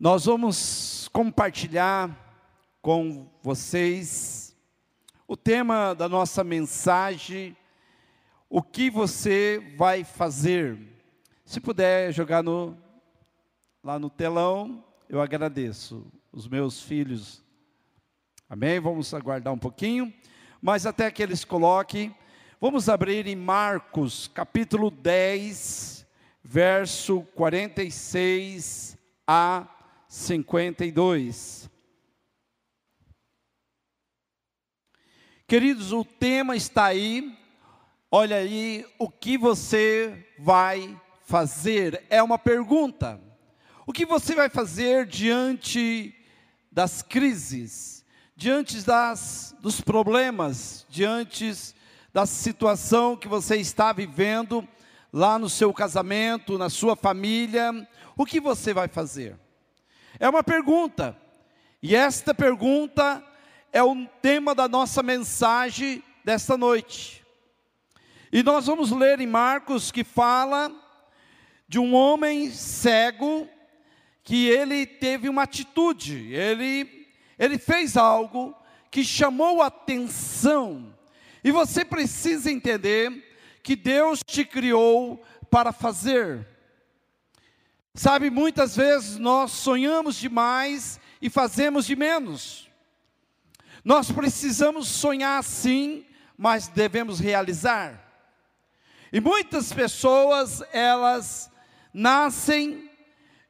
Nós vamos compartilhar com vocês o tema da nossa mensagem, o que você vai fazer. Se puder jogar no, lá no telão, eu agradeço. Os meus filhos, amém? Vamos aguardar um pouquinho, mas até que eles coloquem, vamos abrir em Marcos, capítulo 10, verso 46 a 52. Queridos, o tema está aí. Olha aí o que você vai fazer. É uma pergunta. O que você vai fazer diante das crises, diante das, dos problemas, diante da situação que você está vivendo lá no seu casamento, na sua família? O que você vai fazer? É uma pergunta. E esta pergunta é o tema da nossa mensagem desta noite. E nós vamos ler em Marcos que fala de um homem cego que ele teve uma atitude, ele, ele fez algo que chamou atenção. E você precisa entender que Deus te criou para fazer. Sabe, muitas vezes nós sonhamos demais e fazemos de menos. Nós precisamos sonhar sim, mas devemos realizar. E muitas pessoas, elas nascem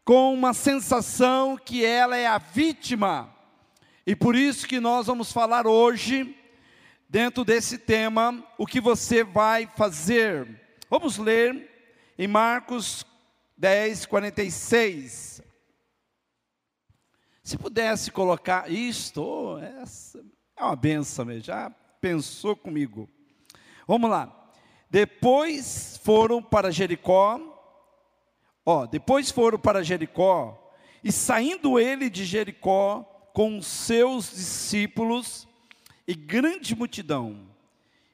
com uma sensação que ela é a vítima. E por isso que nós vamos falar hoje, dentro desse tema, o que você vai fazer. Vamos ler em Marcos 10, 46. Se pudesse colocar isto, oh, essa é uma benção mesmo, já pensou comigo. Vamos lá. Depois foram para Jericó, ó, depois foram para Jericó, e saindo ele de Jericó com seus discípulos e grande multidão,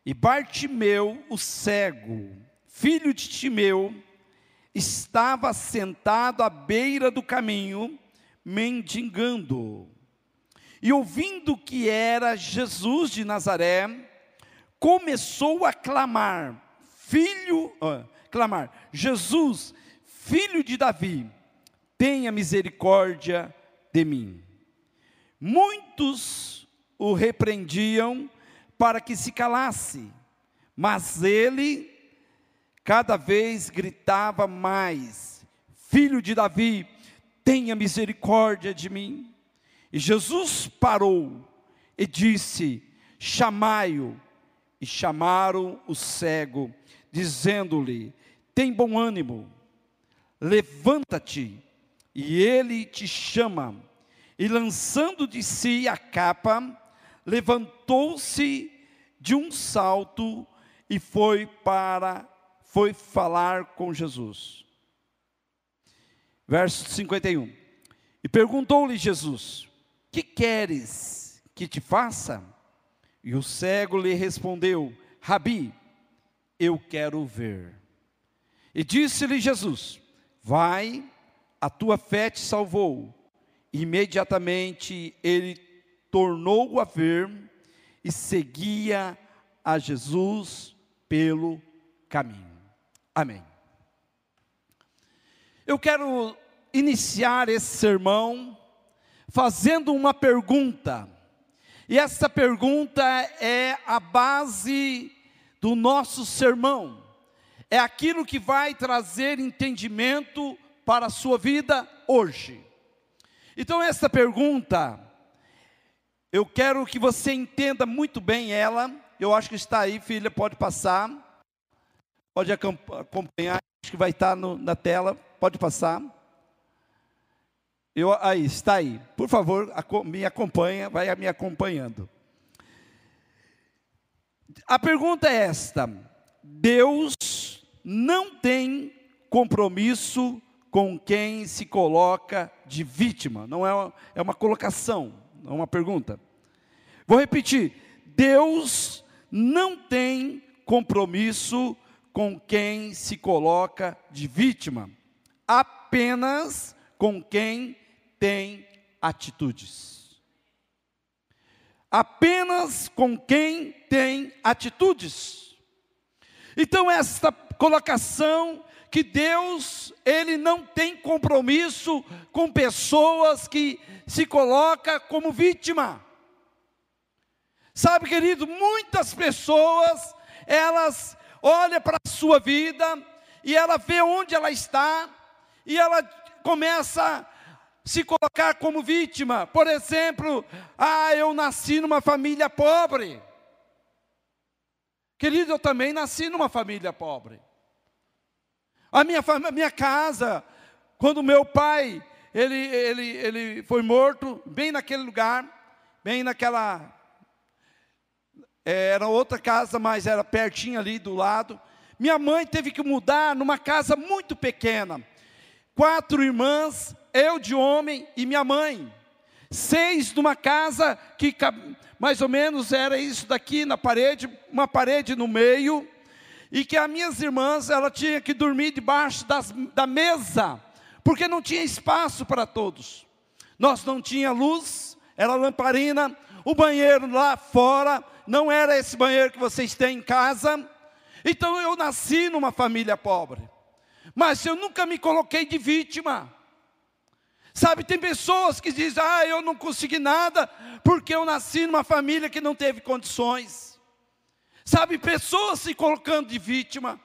e Bartimeu, o cego, filho de Timeu, estava sentado à beira do caminho, mendigando. E ouvindo que era Jesus de Nazaré, começou a clamar: Filho, clamar: Jesus, filho de Davi, tenha misericórdia de mim. Muitos o repreendiam para que se calasse, mas ele cada vez gritava mais: Filho de Davi, tenha misericórdia de mim. E Jesus parou e disse: Chamai-o. E chamaram o cego, dizendo-lhe: Tem bom ânimo, levanta-te, e ele te chama. E lançando de si a capa, levantou-se de um salto e foi para foi falar com Jesus. Verso 51. E perguntou-lhe Jesus: Que queres que te faça? E o cego lhe respondeu: Rabi, eu quero ver. E disse-lhe Jesus: Vai, a tua fé te salvou. Imediatamente ele tornou a ver e seguia a Jesus pelo caminho. Amém. Eu quero iniciar esse sermão fazendo uma pergunta. E essa pergunta é a base do nosso sermão. É aquilo que vai trazer entendimento para a sua vida hoje. Então, essa pergunta, eu quero que você entenda muito bem ela. Eu acho que está aí, filha, pode passar. Pode acompanhar, acho que vai estar no, na tela, pode passar. Eu, aí, está aí. Por favor, me acompanha, vai me acompanhando. A pergunta é esta: Deus não tem compromisso com quem se coloca de vítima. Não é uma, é uma colocação, é uma pergunta. Vou repetir: Deus não tem compromisso com quem se coloca de vítima, apenas com quem tem atitudes. Apenas com quem tem atitudes. Então, esta colocação que Deus, ele não tem compromisso com pessoas que se coloca como vítima. Sabe, querido, muitas pessoas, elas olham para a sua vida e ela vê onde ela está e ela começa a se colocar como vítima. Por exemplo, ah, eu nasci numa família pobre. Querido, eu também nasci numa família pobre. A minha, a minha casa, quando meu pai, ele, ele, ele foi morto, bem naquele lugar, bem naquela. Era outra casa, mas era pertinho ali do lado. Minha mãe teve que mudar numa casa muito pequena. Quatro irmãs, eu de homem e minha mãe. Seis numa casa que mais ou menos era isso daqui na parede, uma parede no meio e que as minhas irmãs, ela tinha que dormir debaixo das, da mesa, porque não tinha espaço para todos. Nós não tinha luz, era lamparina, o banheiro lá fora não era esse banheiro que vocês têm em casa. Então eu nasci numa família pobre. Mas eu nunca me coloquei de vítima. Sabe, tem pessoas que dizem: "Ah, eu não consegui nada porque eu nasci numa família que não teve condições". Sabe, pessoas se colocando de vítima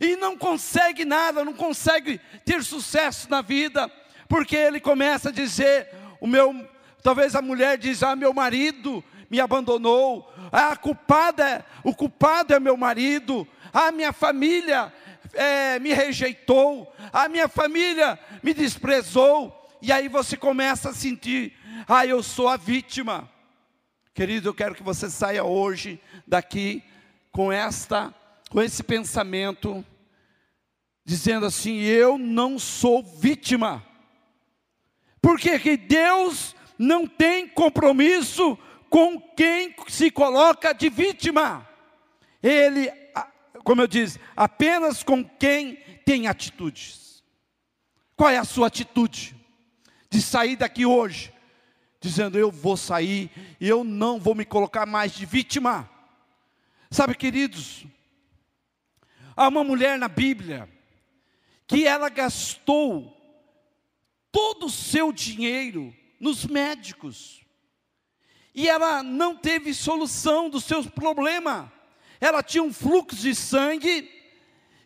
e não consegue nada, não consegue ter sucesso na vida, porque ele começa a dizer: o meu, talvez a mulher diz: "Ah, meu marido me abandonou. Ah, a culpada, o culpado é meu marido. Ah, minha família é, me rejeitou. A minha família me desprezou." E aí você começa a sentir: "Ah, eu sou a vítima." Querido, eu quero que você saia hoje daqui com esta com esse pensamento dizendo assim: eu não sou vítima. Porque que Deus não tem compromisso com quem se coloca de vítima. Ele, como eu disse, apenas com quem tem atitudes. Qual é a sua atitude? De sair daqui hoje, dizendo: Eu vou sair, eu não vou me colocar mais de vítima. Sabe, queridos, há uma mulher na Bíblia que ela gastou todo o seu dinheiro nos médicos. E ela não teve solução dos seus problemas. Ela tinha um fluxo de sangue,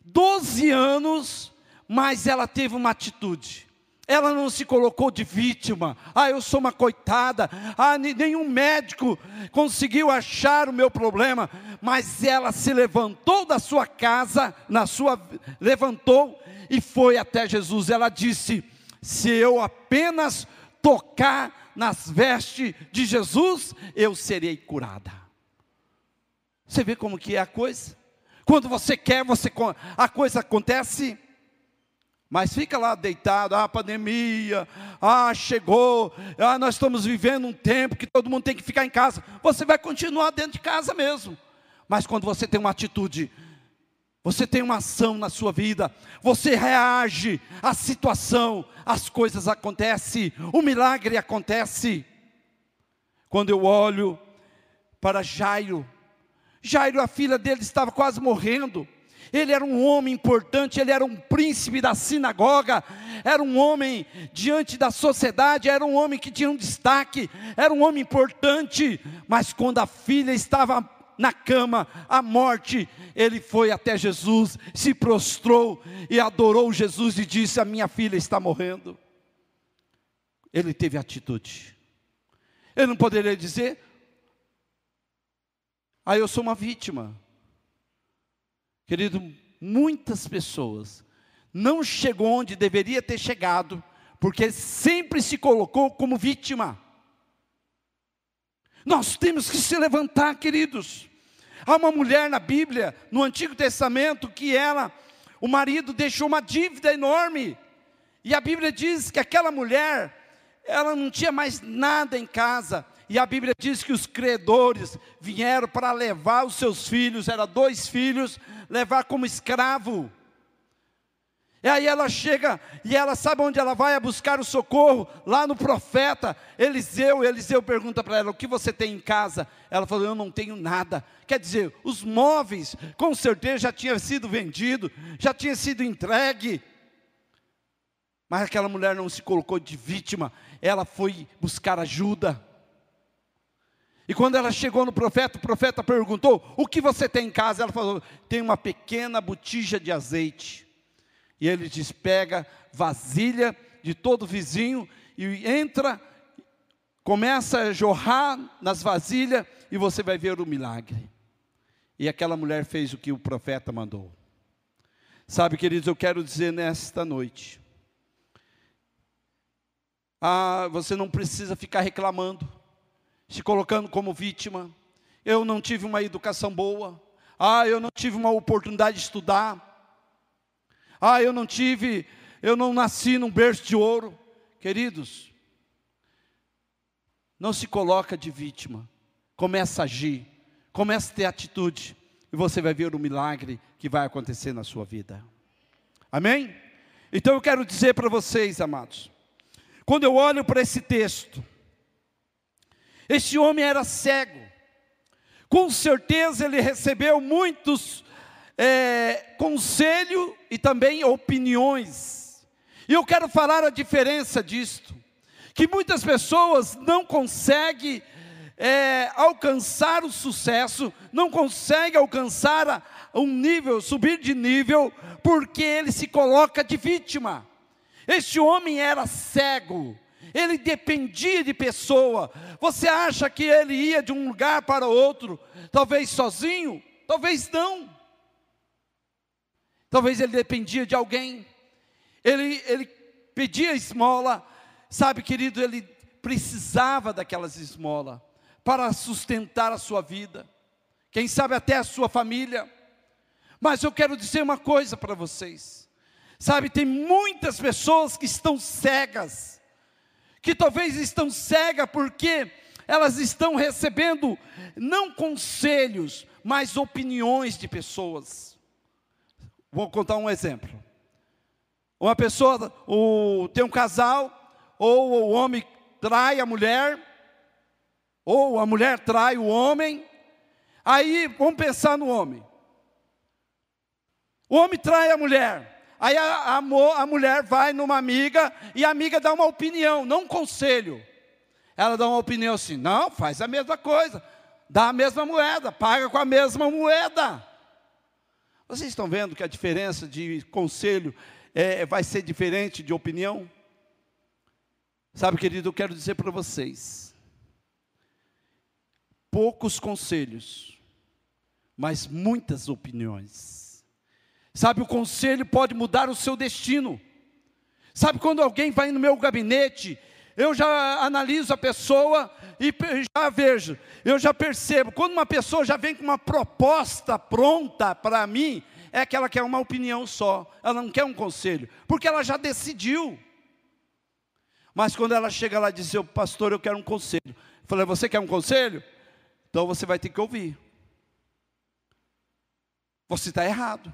12 anos, mas ela teve uma atitude. Ela não se colocou de vítima. Ah, eu sou uma coitada. Ah, nenhum médico conseguiu achar o meu problema. Mas ela se levantou da sua casa, na sua levantou e foi até Jesus. Ela disse: "Se eu apenas tocar nas vestes de Jesus, eu serei curada." Você vê como que é a coisa? Quando você quer, você a coisa acontece. Mas fica lá deitado, ah, pandemia, ah, chegou, ah, nós estamos vivendo um tempo que todo mundo tem que ficar em casa. Você vai continuar dentro de casa mesmo. Mas quando você tem uma atitude, você tem uma ação na sua vida, você reage à situação, as coisas acontecem, o milagre acontece. Quando eu olho para Jairo, Jairo, a filha dele estava quase morrendo ele era um homem importante, ele era um príncipe da sinagoga, era um homem diante da sociedade, era um homem que tinha um destaque, era um homem importante, mas quando a filha estava na cama, a morte, ele foi até Jesus, se prostrou e adorou Jesus e disse: A minha filha está morrendo. Ele teve atitude. Ele não poderia dizer: Ah, eu sou uma vítima. Querido, muitas pessoas não chegou onde deveria ter chegado, porque sempre se colocou como vítima. Nós temos que se levantar, queridos. Há uma mulher na Bíblia, no Antigo Testamento, que ela, o marido deixou uma dívida enorme. E a Bíblia diz que aquela mulher, ela não tinha mais nada em casa. E a Bíblia diz que os credores vieram para levar os seus filhos, eram dois filhos, levar como escravo. E aí ela chega e ela sabe onde ela vai a buscar o socorro, lá no profeta Eliseu. Eliseu pergunta para ela: O que você tem em casa? Ela falou: Eu não tenho nada. Quer dizer, os móveis, com certeza já tinha sido vendido, já tinha sido entregue. Mas aquela mulher não se colocou de vítima, ela foi buscar ajuda. E quando ela chegou no profeta, o profeta perguntou: O que você tem em casa? Ela falou: Tem uma pequena botija de azeite. E ele diz: pega vasilha de todo vizinho e entra, começa a jorrar nas vasilhas e você vai ver o milagre. E aquela mulher fez o que o profeta mandou. Sabe, queridos, eu quero dizer nesta noite. Ah, você não precisa ficar reclamando, se colocando como vítima. Eu não tive uma educação boa. Ah, eu não tive uma oportunidade de estudar. Ah, eu não tive, eu não nasci num berço de ouro. Queridos, não se coloca de vítima. Começa a agir, começa a ter atitude, e você vai ver o milagre que vai acontecer na sua vida. Amém? Então eu quero dizer para vocês, amados, quando eu olho para esse texto, esse homem era cego, com certeza ele recebeu muitos é, conselho e também opiniões. E eu quero falar a diferença disto, que muitas pessoas não conseguem é, alcançar o sucesso, não conseguem alcançar um nível, subir de nível, porque ele se coloca de vítima. Este homem era cego, ele dependia de pessoa. Você acha que ele ia de um lugar para outro, talvez sozinho? Talvez não. Talvez ele dependia de alguém. Ele, ele pedia esmola. Sabe, querido, ele precisava daquelas esmolas para sustentar a sua vida. Quem sabe até a sua família. Mas eu quero dizer uma coisa para vocês. Sabe, tem muitas pessoas que estão cegas, que talvez estão cegas porque elas estão recebendo não conselhos, mas opiniões de pessoas. Vou contar um exemplo. Uma pessoa, o, tem um casal, ou o homem trai a mulher, ou a mulher trai o homem. Aí vamos pensar no homem. O homem trai a mulher. Aí a, a, a, mulher vai numa amiga e a amiga dá uma opinião, não um conselho. Ela dá uma opinião assim: não, faz a mesma coisa, dá a mesma moeda, paga com a mesma moeda. Vocês estão vendo que a diferença de conselho é, vai ser diferente de opinião? Sabe, querido, eu quero dizer para vocês: poucos conselhos, mas muitas opiniões. Sabe, o conselho pode mudar o seu destino. Sabe, quando alguém vai no meu gabinete eu já analiso a pessoa e já vejo, eu já percebo, quando uma pessoa já vem com uma proposta pronta para mim, é que ela quer uma opinião só, ela não quer um conselho, porque ela já decidiu. Mas quando ela chega lá e diz, pastor, eu quero um conselho. Eu falei, você quer um conselho? Então você vai ter que ouvir. Você está errado.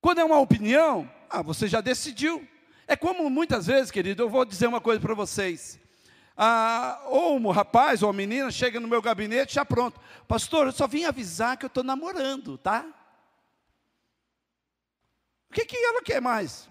Quando é uma opinião, ah, você já decidiu. É como muitas vezes, querido, eu vou dizer uma coisa para vocês. Ah, ou um rapaz ou uma menina chega no meu gabinete já pronto. Pastor, eu só vim avisar que eu estou namorando, tá? O que, que ela quer mais?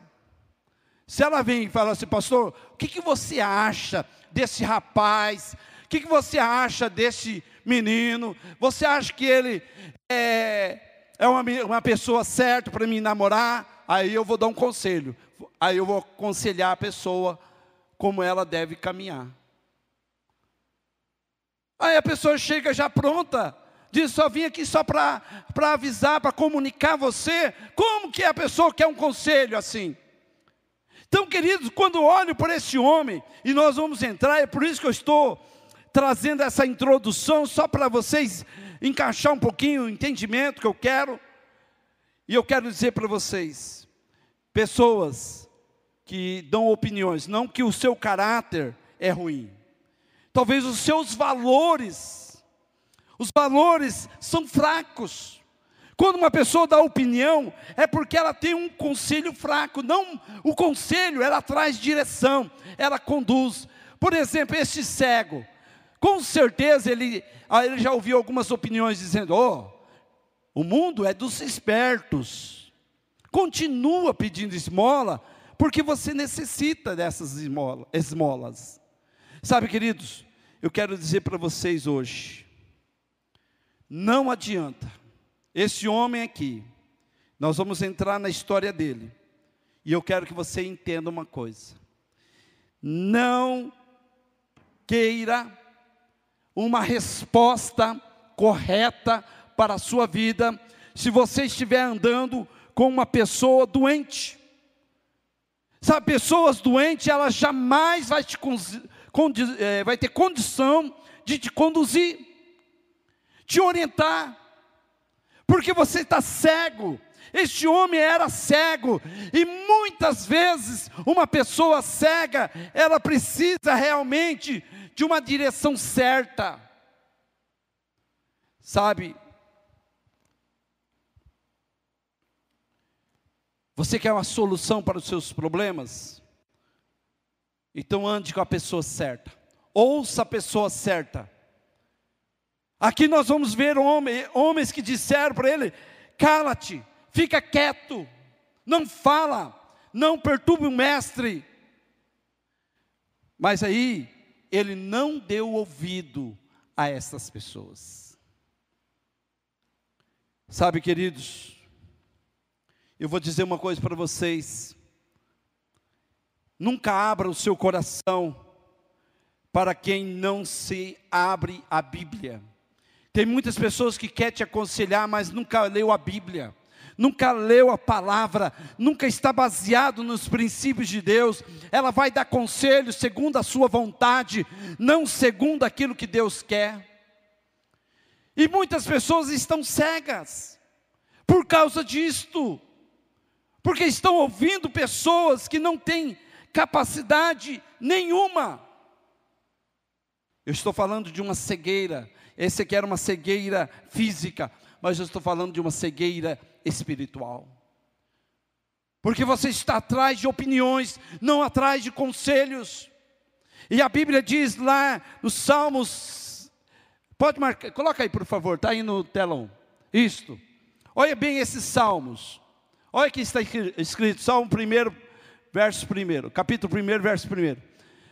Se ela vem e fala assim, pastor, o que, que você acha desse rapaz? O que, que você acha desse menino? Você acha que ele é, é uma, uma pessoa certa para me namorar? Aí eu vou dar um conselho aí eu vou aconselhar a pessoa como ela deve caminhar. Aí a pessoa chega já pronta, diz: só vim aqui só para avisar, para comunicar você. Como que a pessoa quer um conselho assim? Então, queridos, quando olho para esse homem, e nós vamos entrar, é por isso que eu estou trazendo essa introdução, só para vocês encaixar um pouquinho o entendimento que eu quero. E eu quero dizer para vocês, pessoas que dão opiniões, não que o seu caráter é ruim. Talvez os seus valores, os valores são fracos. Quando uma pessoa dá opinião, é porque ela tem um conselho fraco. Não o conselho, ela traz direção, ela conduz. Por exemplo, este cego, com certeza ele, ah, ele já ouviu algumas opiniões dizendo: oh, o mundo é dos espertos. Continua pedindo esmola, porque você necessita dessas esmola, esmolas. Sabe, queridos, eu quero dizer para vocês hoje: não adianta esse homem aqui, nós vamos entrar na história dele. E eu quero que você entenda uma coisa. Não queira uma resposta correta para a sua vida se você estiver andando com uma pessoa doente. Sabe, pessoas doentes, elas jamais vai, te, é, vai ter condição de te conduzir, te orientar porque você está cego. Este homem era cego, e muitas vezes uma pessoa cega, ela precisa realmente de uma direção certa. Sabe? Você quer uma solução para os seus problemas? Então ande com a pessoa certa. Ouça a pessoa certa. Aqui nós vamos ver homem, homens que disseram para ele: cala-te, fica quieto, não fala, não perturbe o mestre. Mas aí, ele não deu ouvido a essas pessoas. Sabe, queridos, eu vou dizer uma coisa para vocês. Nunca abra o seu coração para quem não se abre a Bíblia. Tem muitas pessoas que querem te aconselhar, mas nunca leu a Bíblia, nunca leu a palavra, nunca está baseado nos princípios de Deus. Ela vai dar conselhos segundo a sua vontade, não segundo aquilo que Deus quer. E muitas pessoas estão cegas por causa disto, porque estão ouvindo pessoas que não têm capacidade nenhuma. Eu estou falando de uma cegueira esse aqui era uma cegueira física, mas eu estou falando de uma cegueira espiritual. Porque você está atrás de opiniões, não atrás de conselhos. E a Bíblia diz lá nos Salmos, pode marcar, coloca aí por favor, está aí no telão. Isto. Olha bem esses salmos. Olha que está escrito, Salmo 1, verso 1, capítulo 1, verso 1.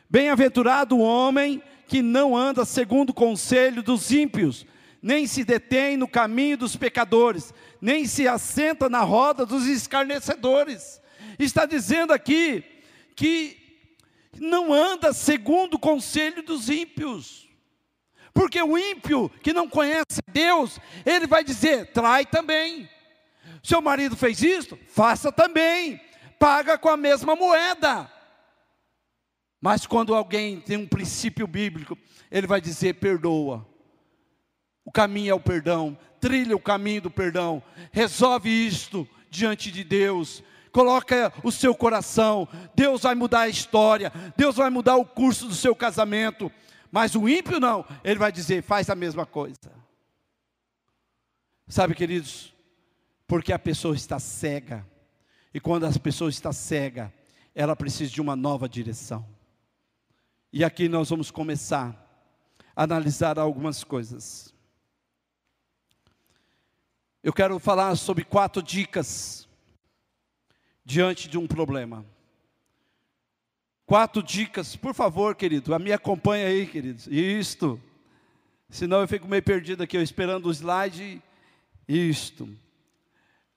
Bem-aventurado o homem que não anda segundo o conselho dos ímpios, nem se detém no caminho dos pecadores, nem se assenta na roda dos escarnecedores. Está dizendo aqui que não anda segundo o conselho dos ímpios. Porque o ímpio que não conhece Deus, ele vai dizer: trai também. Seu marido fez isso? Faça também. Paga com a mesma moeda. Mas quando alguém tem um princípio bíblico, ele vai dizer: perdoa. O caminho é o perdão, trilha o caminho do perdão, resolve isto diante de Deus, coloca o seu coração, Deus vai mudar a história, Deus vai mudar o curso do seu casamento, mas o ímpio não, ele vai dizer: faz a mesma coisa. Sabe, queridos, porque a pessoa está cega, e quando a pessoa está cega, ela precisa de uma nova direção. E aqui nós vamos começar a analisar algumas coisas. Eu quero falar sobre quatro dicas diante de um problema. Quatro dicas, por favor, querido, me acompanha aí, queridos. Isto. Senão eu fico meio perdido aqui, eu esperando o slide. Isto.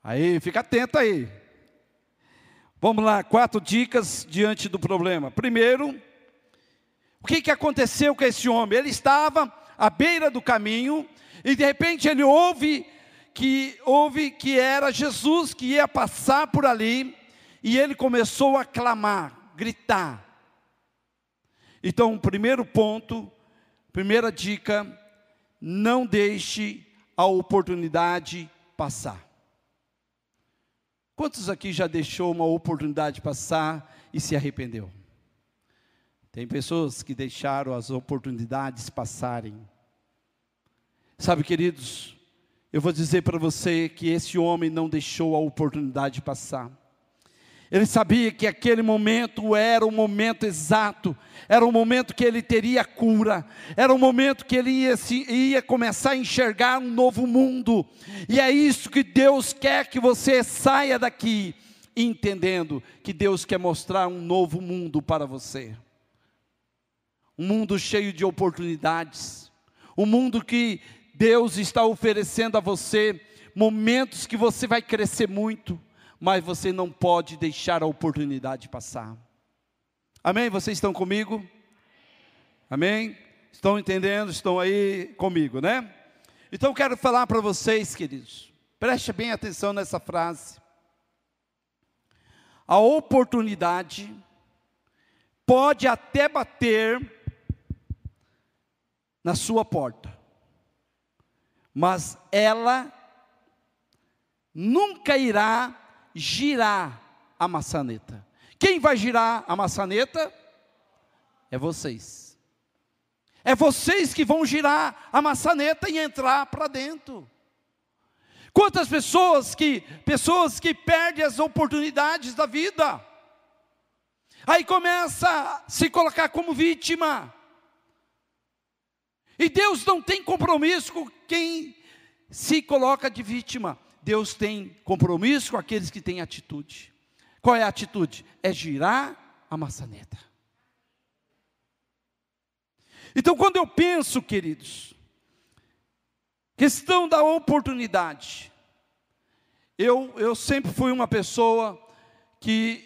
Aí, fica atento aí. Vamos lá, quatro dicas diante do problema. Primeiro, o que, que aconteceu com esse homem? Ele estava à beira do caminho e de repente ele ouve que ouve que era Jesus que ia passar por ali e ele começou a clamar, gritar. Então, primeiro ponto, primeira dica, não deixe a oportunidade passar. Quantos aqui já deixou uma oportunidade passar e se arrependeu? Tem pessoas que deixaram as oportunidades passarem. Sabe, queridos, eu vou dizer para você que esse homem não deixou a oportunidade passar. Ele sabia que aquele momento era o momento exato, era o momento que ele teria cura, era o momento que ele ia, se, ia começar a enxergar um novo mundo, e é isso que Deus quer que você saia daqui, entendendo que Deus quer mostrar um novo mundo para você. Um mundo cheio de oportunidades, um mundo que Deus está oferecendo a você, momentos que você vai crescer muito, mas você não pode deixar a oportunidade passar. Amém? Vocês estão comigo? Amém? Estão entendendo? Estão aí comigo, né? Então eu quero falar para vocês, queridos, preste bem atenção nessa frase. A oportunidade pode até bater na sua porta, mas ela nunca irá girar a maçaneta. Quem vai girar a maçaneta? É vocês. É vocês que vão girar a maçaneta e entrar para dentro. Quantas pessoas que pessoas que perdem as oportunidades da vida. Aí começa a se colocar como vítima. E Deus não tem compromisso com quem se coloca de vítima. Deus tem compromisso com aqueles que têm atitude. Qual é a atitude? É girar a maçaneta. Então, quando eu penso, queridos, questão da oportunidade, eu, eu sempre fui uma pessoa que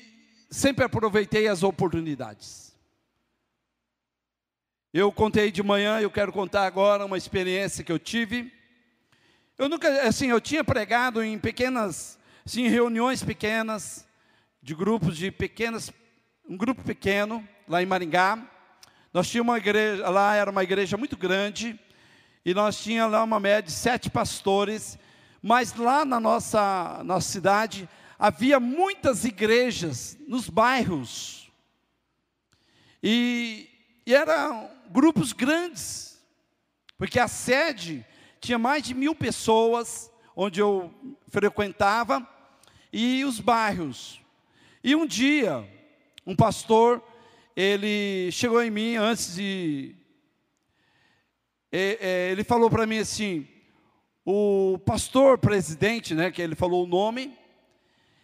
sempre aproveitei as oportunidades. Eu contei de manhã, eu quero contar agora uma experiência que eu tive. Eu nunca, assim, eu tinha pregado em pequenas, assim, reuniões pequenas, de grupos de pequenas, um grupo pequeno, lá em Maringá. Nós tínhamos uma igreja, lá era uma igreja muito grande, e nós tínhamos lá uma média de sete pastores, mas lá na nossa, nossa cidade havia muitas igrejas nos bairros. E, e era grupos grandes, porque a sede tinha mais de mil pessoas, onde eu frequentava, e os bairros. E um dia, um pastor, ele chegou em mim antes de. Ele falou para mim assim: o pastor presidente, né, que ele falou o nome,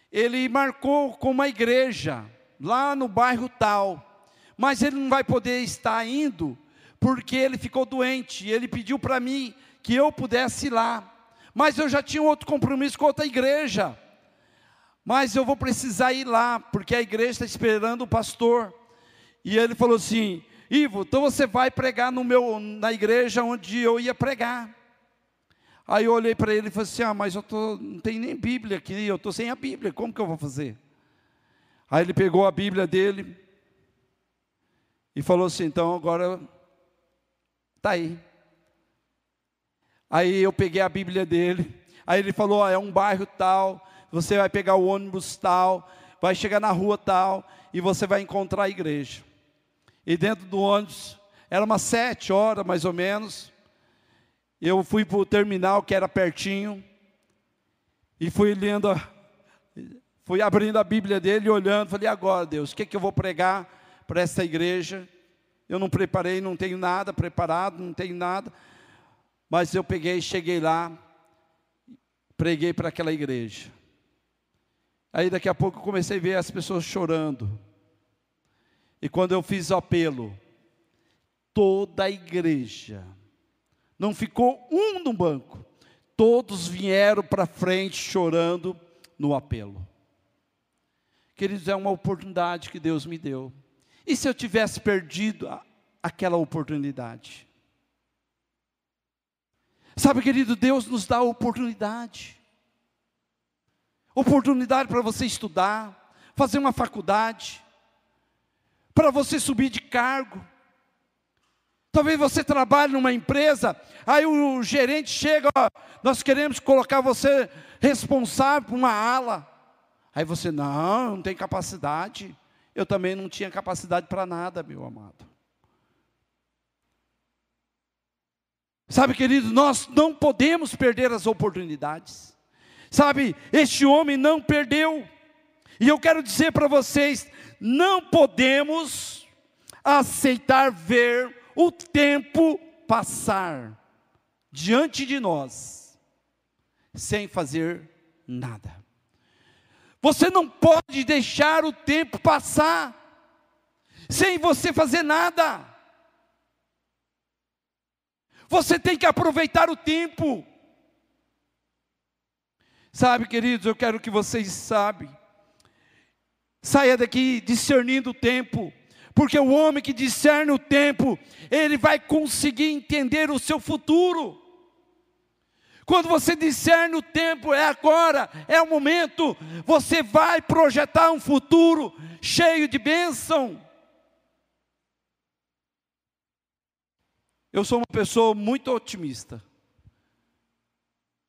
ele marcou com uma igreja lá no bairro tal mas ele não vai poder estar indo porque ele ficou doente ele pediu para mim que eu pudesse ir lá. Mas eu já tinha outro compromisso com outra igreja. Mas eu vou precisar ir lá, porque a igreja está esperando o pastor. E ele falou assim: Ivo, então você vai pregar no meu, na igreja onde eu ia pregar. Aí eu olhei para ele e falei assim: Ah, mas eu tô, não tem nem Bíblia aqui, eu estou sem a Bíblia, como que eu vou fazer? Aí ele pegou a Bíblia dele, e falou assim: então agora está aí. Aí eu peguei a Bíblia dele. Aí ele falou: é um bairro tal. Você vai pegar o ônibus tal. Vai chegar na rua tal. E você vai encontrar a igreja. E dentro do ônibus, era umas sete horas mais ou menos. Eu fui para o terminal que era pertinho. E fui lendo, fui abrindo a Bíblia dele olhando. Falei: agora, Deus, o que, que eu vou pregar? para essa igreja. Eu não preparei, não tenho nada preparado, não tenho nada. Mas eu peguei, cheguei lá, preguei para aquela igreja. Aí daqui a pouco eu comecei a ver as pessoas chorando. E quando eu fiz o apelo, toda a igreja, não ficou um no banco, todos vieram para frente chorando no apelo. Queridos, é uma oportunidade que Deus me deu. E se eu tivesse perdido aquela oportunidade? Sabe, querido, Deus nos dá oportunidade. Oportunidade para você estudar, fazer uma faculdade, para você subir de cargo. Talvez você trabalhe numa empresa, aí o gerente chega, ó, nós queremos colocar você responsável por uma ala. Aí você, não, não tem capacidade eu também não tinha capacidade para nada, meu amado. Sabe, querido, nós não podemos perder as oportunidades. Sabe, este homem não perdeu. E eu quero dizer para vocês: não podemos aceitar ver o tempo passar diante de nós sem fazer nada. Você não pode deixar o tempo passar sem você fazer nada. Você tem que aproveitar o tempo. Sabe, queridos, eu quero que vocês saibam. Saia daqui discernindo o tempo, porque o homem que discerne o tempo, ele vai conseguir entender o seu futuro. Quando você discerne o tempo, é agora, é o momento, você vai projetar um futuro cheio de bênção. Eu sou uma pessoa muito otimista.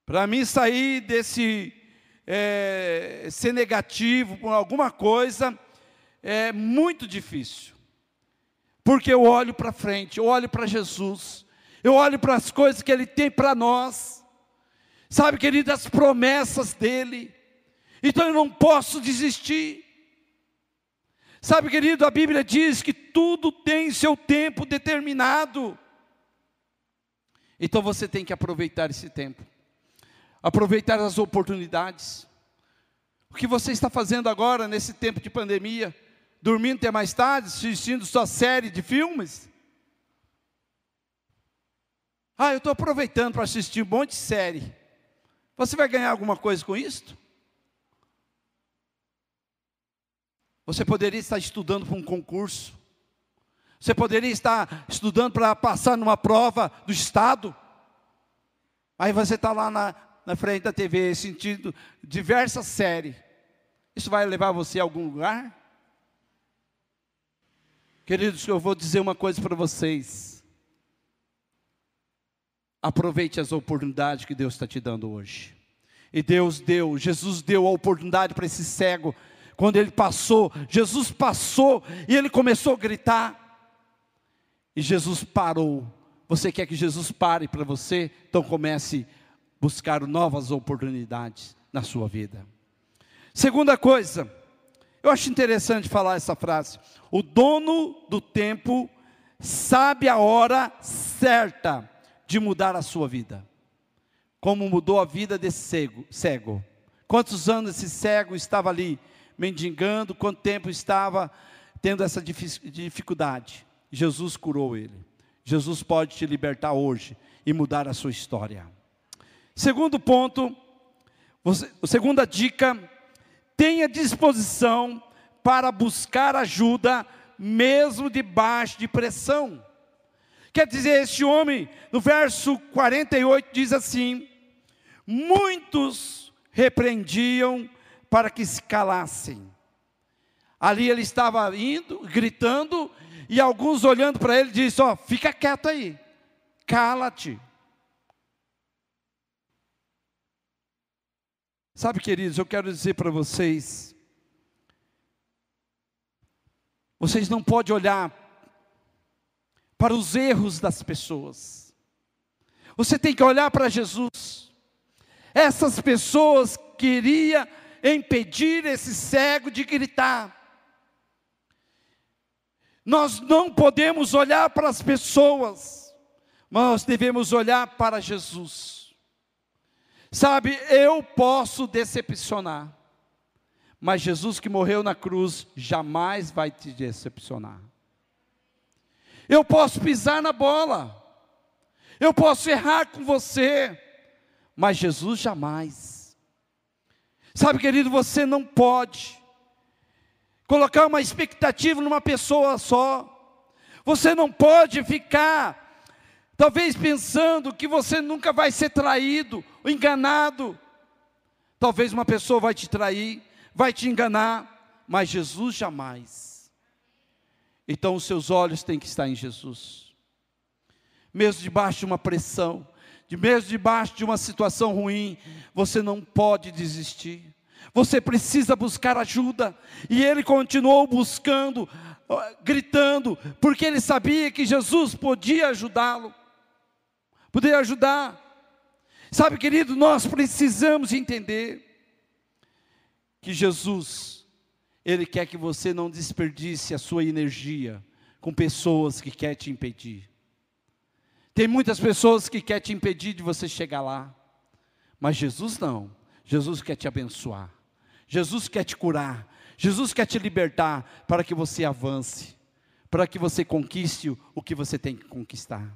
Para mim sair desse é, ser negativo por alguma coisa é muito difícil. Porque eu olho para frente, eu olho para Jesus, eu olho para as coisas que Ele tem para nós. Sabe, querido, as promessas dele. Então eu não posso desistir. Sabe, querido, a Bíblia diz que tudo tem seu tempo determinado. Então você tem que aproveitar esse tempo, aproveitar as oportunidades. O que você está fazendo agora, nesse tempo de pandemia? Dormindo até mais tarde, assistindo sua série de filmes? Ah, eu estou aproveitando para assistir um monte de série. Você vai ganhar alguma coisa com isto? Você poderia estar estudando para um concurso. Você poderia estar estudando para passar numa prova do Estado. Aí você está lá na, na frente da TV sentindo diversas séries. Isso vai levar você a algum lugar? Queridos, eu vou dizer uma coisa para vocês. Aproveite as oportunidades que Deus está te dando hoje. E Deus deu, Jesus deu a oportunidade para esse cego. Quando ele passou, Jesus passou e ele começou a gritar. E Jesus parou. Você quer que Jesus pare para você? Então comece a buscar novas oportunidades na sua vida. Segunda coisa, eu acho interessante falar essa frase. O dono do tempo sabe a hora certa de mudar a sua vida. Como mudou a vida desse cego, cego. Quantos anos esse cego estava ali mendigando, quanto tempo estava tendo essa dificuldade. Jesus curou ele. Jesus pode te libertar hoje e mudar a sua história. Segundo ponto, você, segunda dica, tenha disposição para buscar ajuda mesmo debaixo de pressão. Quer dizer, este homem, no verso 48, diz assim: Muitos repreendiam para que se calassem. Ali ele estava indo, gritando, e alguns olhando para ele disse: Ó, fica quieto aí, cala-te. Sabe, queridos, eu quero dizer para vocês, vocês não podem olhar para os erros das pessoas. Você tem que olhar para Jesus. Essas pessoas queriam impedir esse cego de gritar. Nós não podemos olhar para as pessoas, mas nós devemos olhar para Jesus. Sabe, eu posso decepcionar, mas Jesus que morreu na cruz jamais vai te decepcionar. Eu posso pisar na bola. Eu posso errar com você. Mas Jesus jamais. Sabe, querido, você não pode colocar uma expectativa numa pessoa só. Você não pode ficar, talvez pensando que você nunca vai ser traído, enganado. Talvez uma pessoa vai te trair, vai te enganar, mas Jesus jamais. Então os seus olhos têm que estar em Jesus. Mesmo debaixo de uma pressão, mesmo debaixo de uma situação ruim, você não pode desistir. Você precisa buscar ajuda. E ele continuou buscando, gritando, porque ele sabia que Jesus podia ajudá-lo. poder ajudar. Sabe, querido, nós precisamos entender que Jesus, Ele quer que você não desperdice a sua energia com pessoas que querem te impedir. Tem muitas pessoas que querem te impedir de você chegar lá, mas Jesus não. Jesus quer te abençoar. Jesus quer te curar. Jesus quer te libertar para que você avance, para que você conquiste o que você tem que conquistar.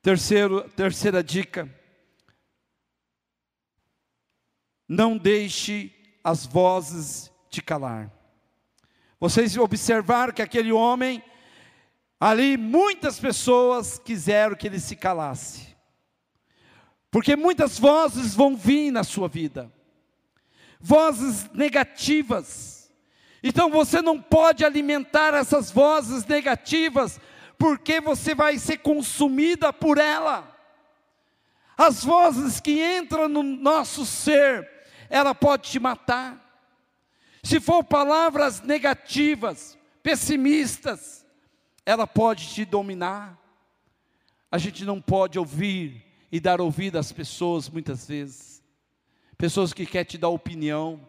Terceiro, terceira dica: não deixe as vozes te calar. Vocês observaram que aquele homem, ali muitas pessoas quiseram que ele se calasse, porque muitas vozes vão vir na sua vida vozes negativas. Então você não pode alimentar essas vozes negativas, porque você vai ser consumida por ela. As vozes que entram no nosso ser, ela pode te matar. Se for palavras negativas, pessimistas, ela pode te dominar. A gente não pode ouvir e dar ouvido às pessoas muitas vezes pessoas que querem te dar opinião.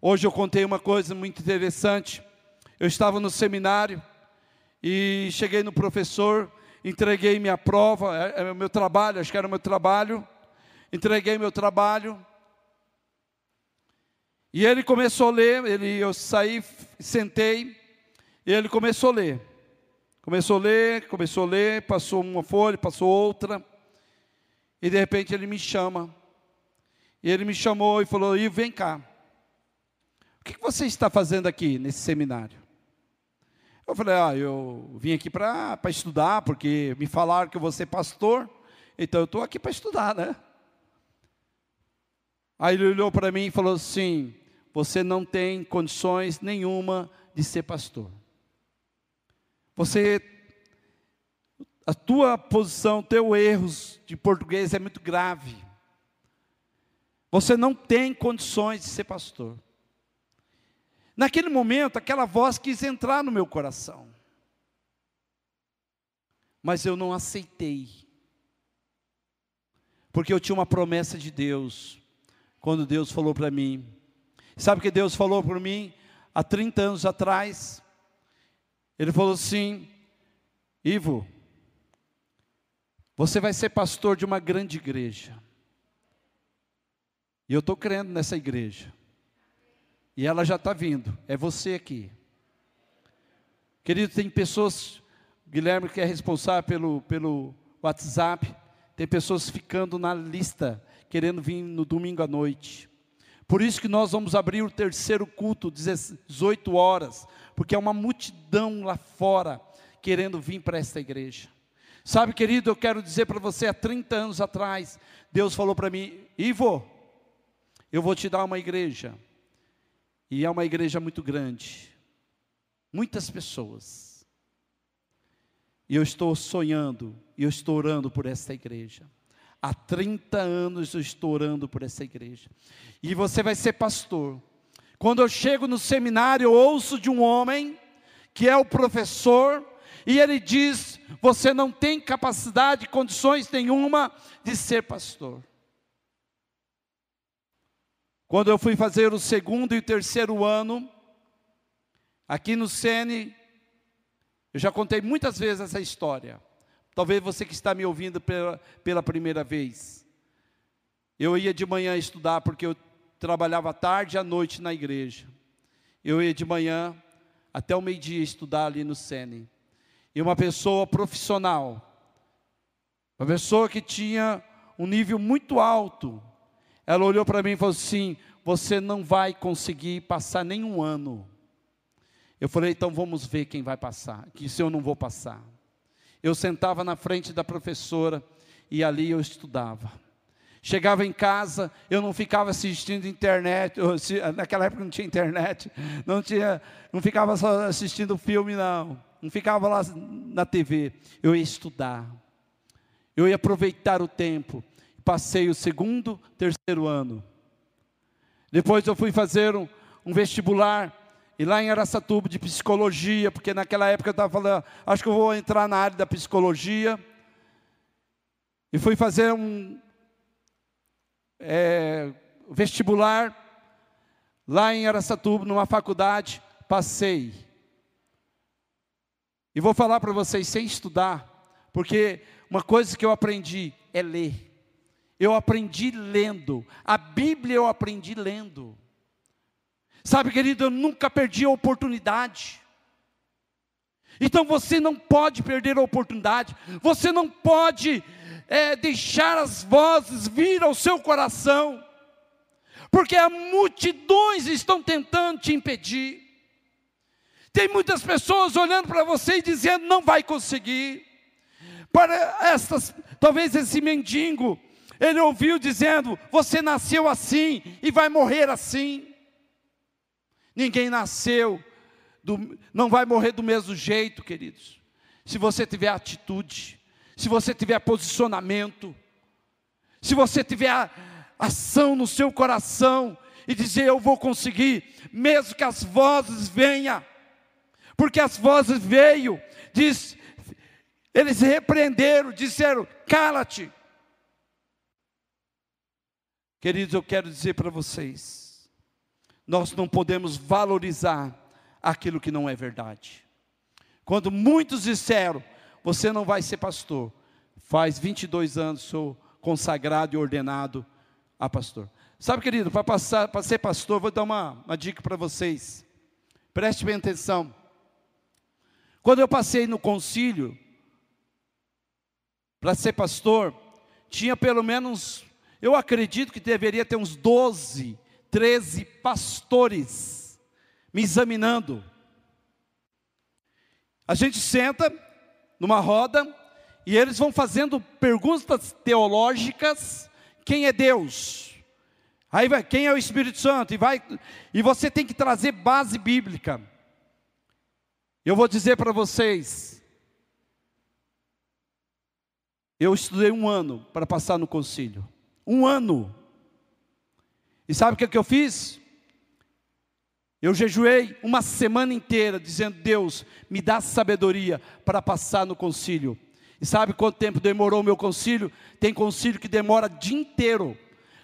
Hoje eu contei uma coisa muito interessante. Eu estava no seminário e cheguei no professor, entreguei minha prova, é, é meu trabalho, acho que era o meu trabalho. Entreguei meu trabalho. E ele começou a ler, ele, eu saí, sentei, e ele começou a ler. Começou a ler, começou a ler, passou uma folha, passou outra, e de repente ele me chama. E ele me chamou e falou: Ivo, vem cá. O que você está fazendo aqui nesse seminário? Eu falei: Ah, eu vim aqui para estudar, porque me falaram que você é pastor, então eu estou aqui para estudar, né? Aí ele olhou para mim e falou assim: Você não tem condições nenhuma de ser pastor. Você, a tua posição, teu erros de português é muito grave. Você não tem condições de ser pastor. Naquele momento, aquela voz quis entrar no meu coração. Mas eu não aceitei. Porque eu tinha uma promessa de Deus. Quando Deus falou para mim. Sabe o que Deus falou para mim há 30 anos atrás? Ele falou assim: Ivo, você vai ser pastor de uma grande igreja. E eu estou crendo nessa igreja. E ela já está vindo. É você aqui. Querido, tem pessoas, Guilherme que é responsável pelo, pelo WhatsApp, tem pessoas ficando na lista, querendo vir no domingo à noite. Por isso que nós vamos abrir o terceiro culto, 18 horas, porque é uma multidão lá fora querendo vir para esta igreja. Sabe, querido, eu quero dizer para você, há 30 anos atrás, Deus falou para mim, Ivo, eu vou te dar uma igreja. E é uma igreja muito grande. Muitas pessoas. E eu estou sonhando, e eu estou orando por essa igreja. Há 30 anos eu estou orando por essa igreja. E você vai ser pastor. Quando eu chego no seminário, eu ouço de um homem, que é o professor, e ele diz: Você não tem capacidade, condições nenhuma de ser pastor. Quando eu fui fazer o segundo e terceiro ano, aqui no Sene, eu já contei muitas vezes essa história. Talvez você que está me ouvindo pela, pela primeira vez. Eu ia de manhã estudar porque eu trabalhava tarde e à noite na igreja. Eu ia de manhã até o meio-dia estudar ali no Sene. E uma pessoa profissional, uma pessoa que tinha um nível muito alto, ela olhou para mim e falou assim: Você não vai conseguir passar nenhum ano. Eu falei: Então vamos ver quem vai passar, que se eu não vou passar. Eu sentava na frente da professora e ali eu estudava. Chegava em casa, eu não ficava assistindo internet, naquela época não tinha internet, não, tinha, não ficava só assistindo filme, não, não ficava lá na TV, eu ia estudar, eu ia aproveitar o tempo, Passei o segundo, terceiro ano. Depois eu fui fazer um, um vestibular, e lá em Aracatuba, de psicologia, porque naquela época eu estava falando, acho que eu vou entrar na área da psicologia. e fui fazer um é, vestibular lá em Aracatuba, numa faculdade, passei. E vou falar para vocês sem estudar, porque uma coisa que eu aprendi é ler. Eu aprendi lendo. A Bíblia eu aprendi lendo. Sabe, querido, eu nunca perdi a oportunidade. Então você não pode perder a oportunidade. Você não pode é, deixar as vozes vir ao seu coração, porque as multidões estão tentando te impedir. Tem muitas pessoas olhando para você e dizendo: não vai conseguir. Para essas, talvez esse mendigo, ele ouviu dizendo: você nasceu assim e vai morrer assim. Ninguém nasceu, do, não vai morrer do mesmo jeito, queridos. Se você tiver atitude, se você tiver posicionamento, se você tiver ação no seu coração e dizer eu vou conseguir, mesmo que as vozes venham, porque as vozes veio, diz, eles repreenderam, disseram, cala-te. Queridos, eu quero dizer para vocês, nós não podemos valorizar aquilo que não é verdade. Quando muitos disseram, você não vai ser pastor. Faz 22 anos sou consagrado e ordenado a pastor. Sabe, querido, para ser pastor, vou dar uma, uma dica para vocês. Preste bem atenção. Quando eu passei no concílio para ser pastor, tinha pelo menos, eu acredito que deveria ter uns 12, 13 pastores me examinando. A gente senta numa roda, e eles vão fazendo perguntas teológicas: quem é Deus? Aí vai, quem é o Espírito Santo? E vai, e você tem que trazer base bíblica. Eu vou dizer para vocês, eu estudei um ano para passar no concílio. Um ano. E sabe o que, é que eu fiz? Eu jejuei uma semana inteira dizendo: Deus, me dá sabedoria para passar no concílio. E sabe quanto tempo demorou o meu concílio? Tem concílio que demora dia inteiro.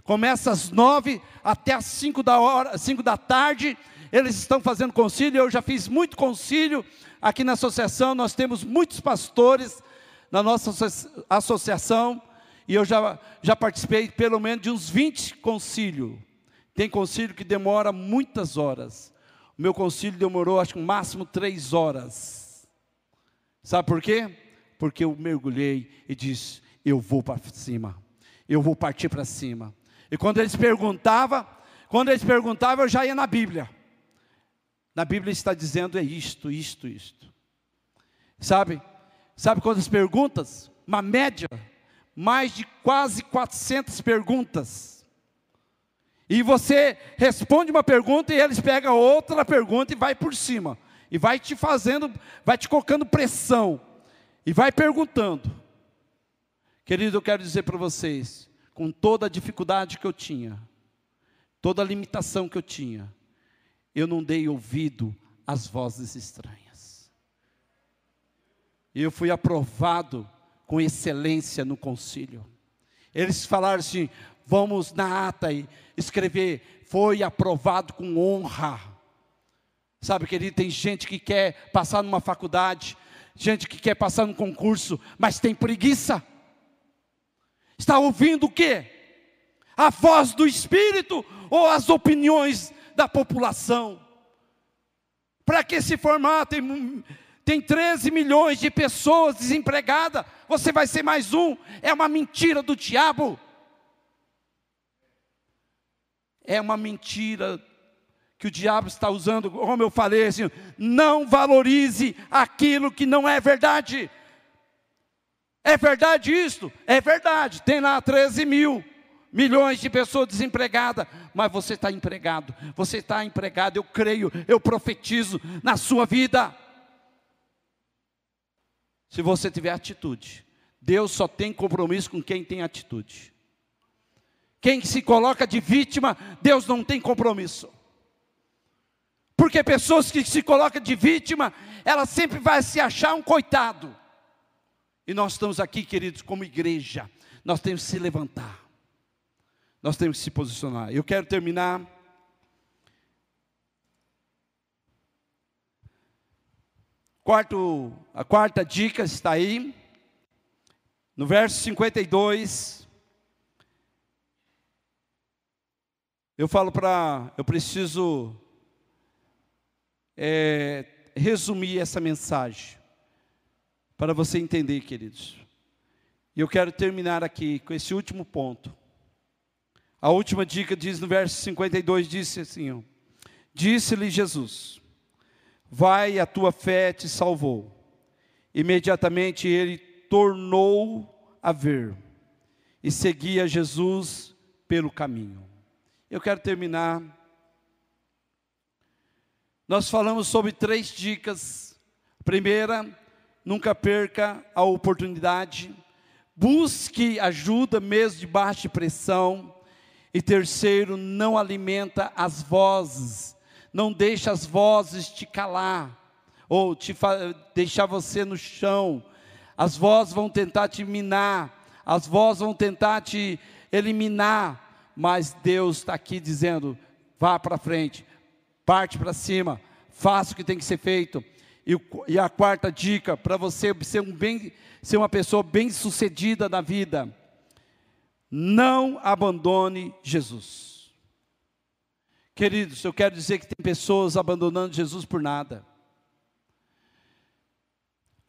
Começa às nove até às cinco da, hora, cinco da tarde. Eles estão fazendo concílio. Eu já fiz muito concílio aqui na associação. Nós temos muitos pastores na nossa associação. E eu já, já participei pelo menos de uns 20 concílios. Tem concílio que demora muitas horas. O meu concílio demorou, acho que no máximo três horas. Sabe por quê? Porque eu mergulhei e disse: Eu vou para cima, eu vou partir para cima. E quando eles perguntavam, quando eles perguntavam, eu já ia na Bíblia. Na Bíblia está dizendo é isto, isto, isto. Sabe? Sabe quantas perguntas? Uma média, mais de quase 400 perguntas. E você responde uma pergunta e eles pegam outra pergunta e vai por cima. E vai te fazendo, vai te colocando pressão. E vai perguntando. Querido, eu quero dizer para vocês, com toda a dificuldade que eu tinha, toda a limitação que eu tinha, eu não dei ouvido às vozes estranhas. E eu fui aprovado com excelência no concílio. Eles falaram assim: vamos na ata e escrever, foi aprovado com honra. Sabe, querido, tem gente que quer passar numa faculdade, gente que quer passar num concurso, mas tem preguiça. Está ouvindo o quê? A voz do Espírito ou as opiniões da população? Para que se formar? Tem, tem 13 milhões de pessoas desempregadas, você vai ser mais um, é uma mentira do diabo é uma mentira que o diabo está usando, como eu falei, assim, não valorize aquilo que não é verdade. É verdade isso? É verdade. Tem lá 13 mil milhões de pessoas desempregadas, mas você está empregado, você está empregado, eu creio, eu profetizo na sua vida. Se você tiver atitude, Deus só tem compromisso com quem tem atitude. Quem se coloca de vítima, Deus não tem compromisso. Porque pessoas que se colocam de vítima, ela sempre vai se achar um coitado. E nós estamos aqui, queridos, como igreja. nós temos que se levantar. Nós temos que se posicionar. Eu quero terminar. Quarto, a quarta dica está aí, no verso 52. Eu falo para, eu preciso é, resumir essa mensagem, para você entender, queridos. E eu quero terminar aqui com esse último ponto. A última dica diz no verso 52, disse assim, Disse-lhe Jesus, vai, a tua fé te salvou. Imediatamente ele tornou a ver e seguia Jesus pelo caminho. Eu quero terminar. Nós falamos sobre três dicas. Primeira, nunca perca a oportunidade busque ajuda mesmo debaixo de pressão. E terceiro, não alimenta as vozes, não deixa as vozes te calar, ou te deixar você no chão. As vozes vão tentar te minar, as vozes vão tentar te eliminar, mas Deus está aqui dizendo: vá para frente, parte para cima, faça o que tem que ser feito. E, e a quarta dica, para você ser, um bem, ser uma pessoa bem sucedida na vida, não abandone Jesus. Queridos, eu quero dizer que tem pessoas abandonando Jesus por nada.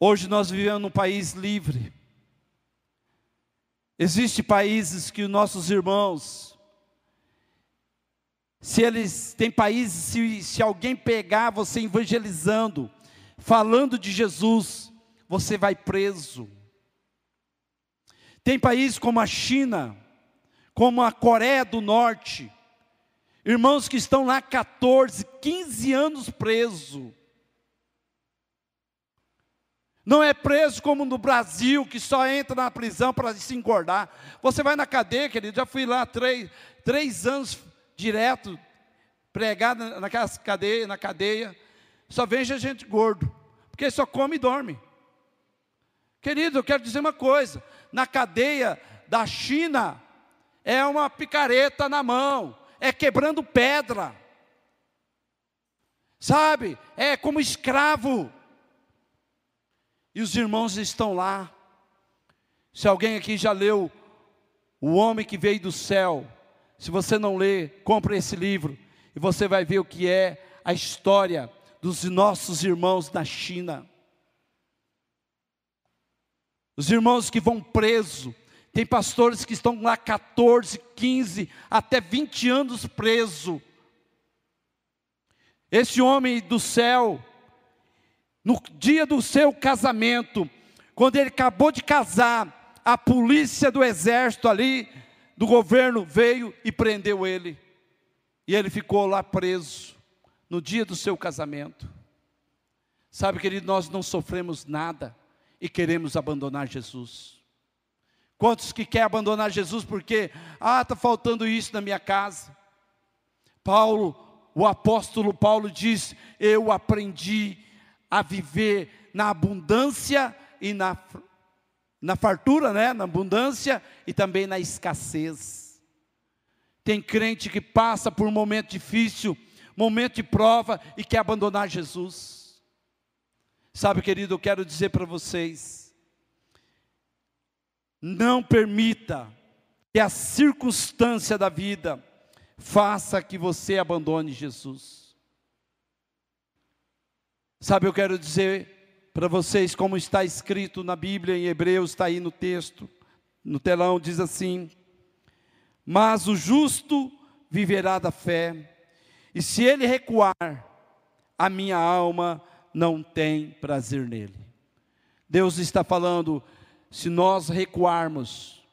Hoje nós vivemos num país livre. Existem países que os nossos irmãos, se eles têm países, se, se alguém pegar você evangelizando, falando de Jesus, você vai preso. Tem países como a China, como a Coreia do Norte, irmãos que estão lá 14, 15 anos preso. Não é preso como no Brasil, que só entra na prisão para se engordar. Você vai na cadeia, querido, já fui lá três, três anos direto, pregado naquela cadeia, na cadeia. Só vejo gente gordo, porque só come e dorme. Querido, eu quero dizer uma coisa: na cadeia da China, é uma picareta na mão, é quebrando pedra, sabe? É como escravo. E os irmãos estão lá. Se alguém aqui já leu O Homem que Veio do Céu, se você não lê, compre esse livro e você vai ver o que é a história dos nossos irmãos na China. Os irmãos que vão preso, tem pastores que estão lá 14, 15, até 20 anos preso. Esse homem do céu, no dia do seu casamento, quando ele acabou de casar, a polícia do exército ali, do governo, veio e prendeu ele. E ele ficou lá preso no dia do seu casamento. Sabe, querido, nós não sofremos nada e queremos abandonar Jesus. Quantos que quer abandonar Jesus porque, ah, está faltando isso na minha casa? Paulo, o apóstolo Paulo diz: Eu aprendi a viver na abundância e na, na fartura, né? na abundância e também na escassez. Tem crente que passa por um momento difícil, momento de prova e quer abandonar Jesus. Sabe, querido, eu quero dizer para vocês: não permita que a circunstância da vida faça que você abandone Jesus. Sabe, eu quero dizer para vocês como está escrito na Bíblia em Hebreus, está aí no texto, no telão, diz assim: Mas o justo viverá da fé, e se ele recuar, a minha alma não tem prazer nele. Deus está falando, se nós recuarmos,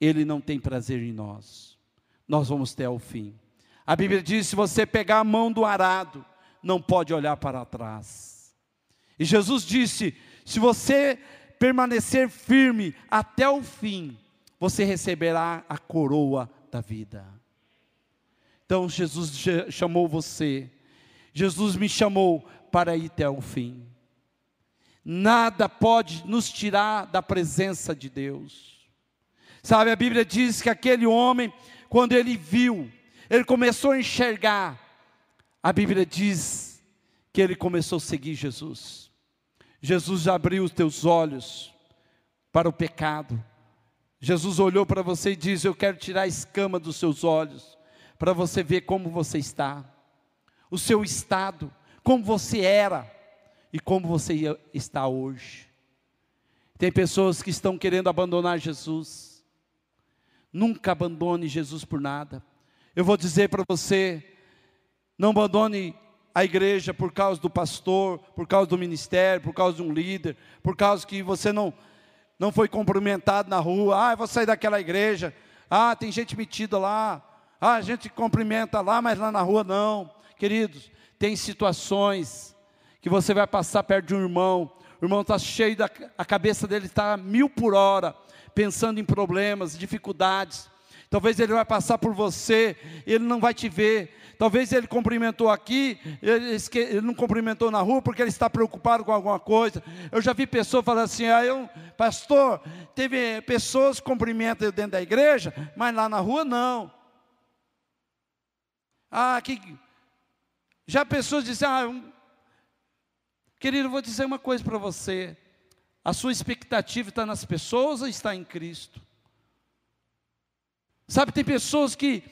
ele não tem prazer em nós. Nós vamos ter o fim. A Bíblia diz: se você pegar a mão do arado, não pode olhar para trás. E Jesus disse: se você permanecer firme até o fim, você receberá a coroa da vida. Então Jesus chamou você, Jesus me chamou para ir até o fim. Nada pode nos tirar da presença de Deus. Sabe, a Bíblia diz que aquele homem, quando ele viu, ele começou a enxergar, a Bíblia diz que ele começou a seguir Jesus. Jesus abriu os teus olhos para o pecado. Jesus olhou para você e disse: Eu quero tirar a escama dos seus olhos, para você ver como você está, o seu estado, como você era e como você está hoje. Tem pessoas que estão querendo abandonar Jesus. Nunca abandone Jesus por nada. Eu vou dizer para você: não abandone a igreja por causa do pastor, por causa do ministério, por causa de um líder, por causa que você não, não foi cumprimentado na rua. Ah, eu vou sair daquela igreja. Ah, tem gente metida lá. Ah, a gente cumprimenta lá, mas lá na rua não. Queridos, tem situações que você vai passar perto de um irmão, o irmão está cheio, da, a cabeça dele está mil por hora, pensando em problemas, dificuldades. Talvez ele vai passar por você, ele não vai te ver. Talvez ele cumprimentou aqui, ele, ele, não cumprimentou na rua porque ele está preocupado com alguma coisa. Eu já vi pessoas falando assim: ah, eu, pastor, teve pessoas que cumprimentam dentro da igreja, mas lá na rua não. Ah, que. Já pessoas dizem, ah, Querido, eu vou dizer uma coisa para você. A sua expectativa está nas pessoas ou está em Cristo? Sabe, tem pessoas que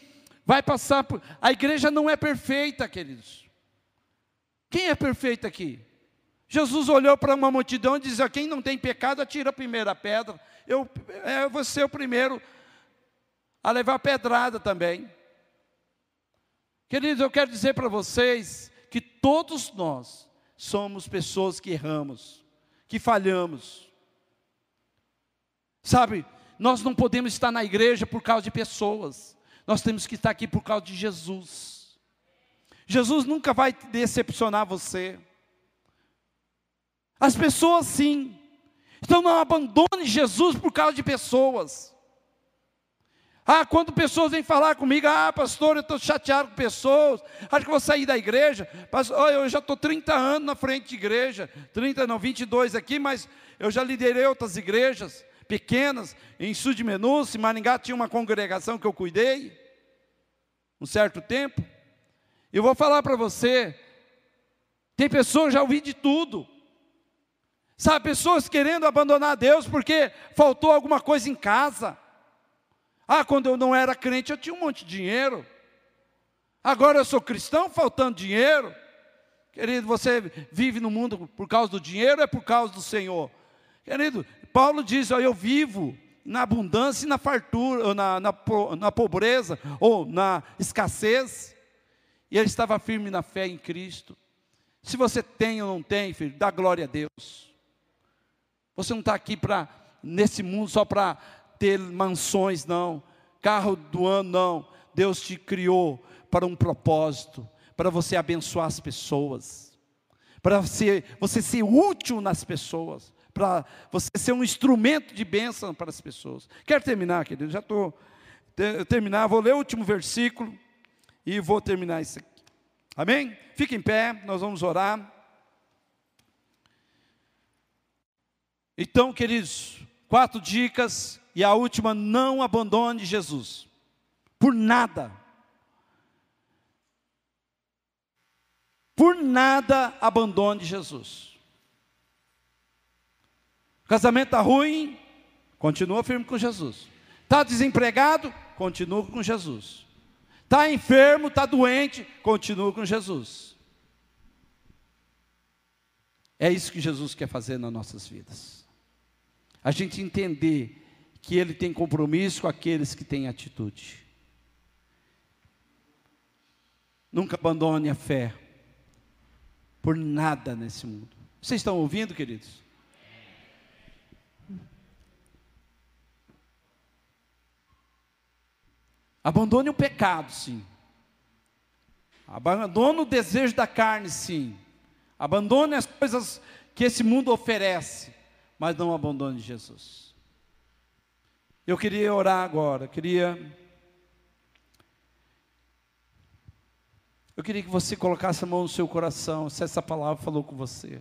vai passar por. A igreja não é perfeita, queridos. Quem é perfeito aqui? Jesus olhou para uma multidão e disse: Quem não tem pecado, atira a primeira pedra. Eu, é, eu vou ser o primeiro a levar pedrada também. Queridos, eu quero dizer para vocês que todos nós somos pessoas que erramos, que falhamos. Sabe, nós não podemos estar na igreja por causa de pessoas, nós temos que estar aqui por causa de Jesus. Jesus nunca vai decepcionar você. As pessoas sim. Então não abandone Jesus por causa de pessoas. Ah, quando pessoas vêm falar comigo, ah, pastor, eu estou chateado com pessoas, acho que vou sair da igreja. Pastor, eu já estou 30 anos na frente de igreja, 30 não, 22 aqui, mas eu já liderei outras igrejas pequenas, em Sul de Menus, em Maringá tinha uma congregação que eu cuidei, um certo tempo. Eu vou falar para você, tem pessoas, já ouvi de tudo, sabe, pessoas querendo abandonar Deus porque faltou alguma coisa em casa. Ah, quando eu não era crente, eu tinha um monte de dinheiro. Agora eu sou cristão, faltando dinheiro. Querido, você vive no mundo por causa do dinheiro ou é por causa do Senhor? Querido, Paulo diz: ó, eu vivo na abundância e na fartura, ou na, na, na pobreza, ou na escassez. E ele estava firme na fé em Cristo. Se você tem ou não tem, filho, dá glória a Deus. Você não está aqui para, nesse mundo, só para ter mansões, não. Carro do ano, não. Deus te criou para um propósito, para você abençoar as pessoas, para você, você ser útil nas pessoas, para você ser um instrumento de bênção para as pessoas. Quero terminar, querido, já estou terminar, vou ler o último versículo e vou terminar isso aqui. Amém? Fique em pé, nós vamos orar. Então, queridos, quatro dicas e a última, não abandone Jesus. Por nada. Por nada abandone Jesus. Casamento está ruim, continua firme com Jesus. Está desempregado, continua com Jesus. Está enfermo, está doente, continua com Jesus. É isso que Jesus quer fazer nas nossas vidas. A gente entender que ele tem compromisso com aqueles que têm atitude. Nunca abandone a fé por nada nesse mundo. Vocês estão ouvindo, queridos? Abandone o pecado, sim. Abandone o desejo da carne, sim. Abandone as coisas que esse mundo oferece, mas não abandone Jesus. Eu queria orar agora, queria. Eu queria que você colocasse a mão no seu coração, se essa palavra falou com você.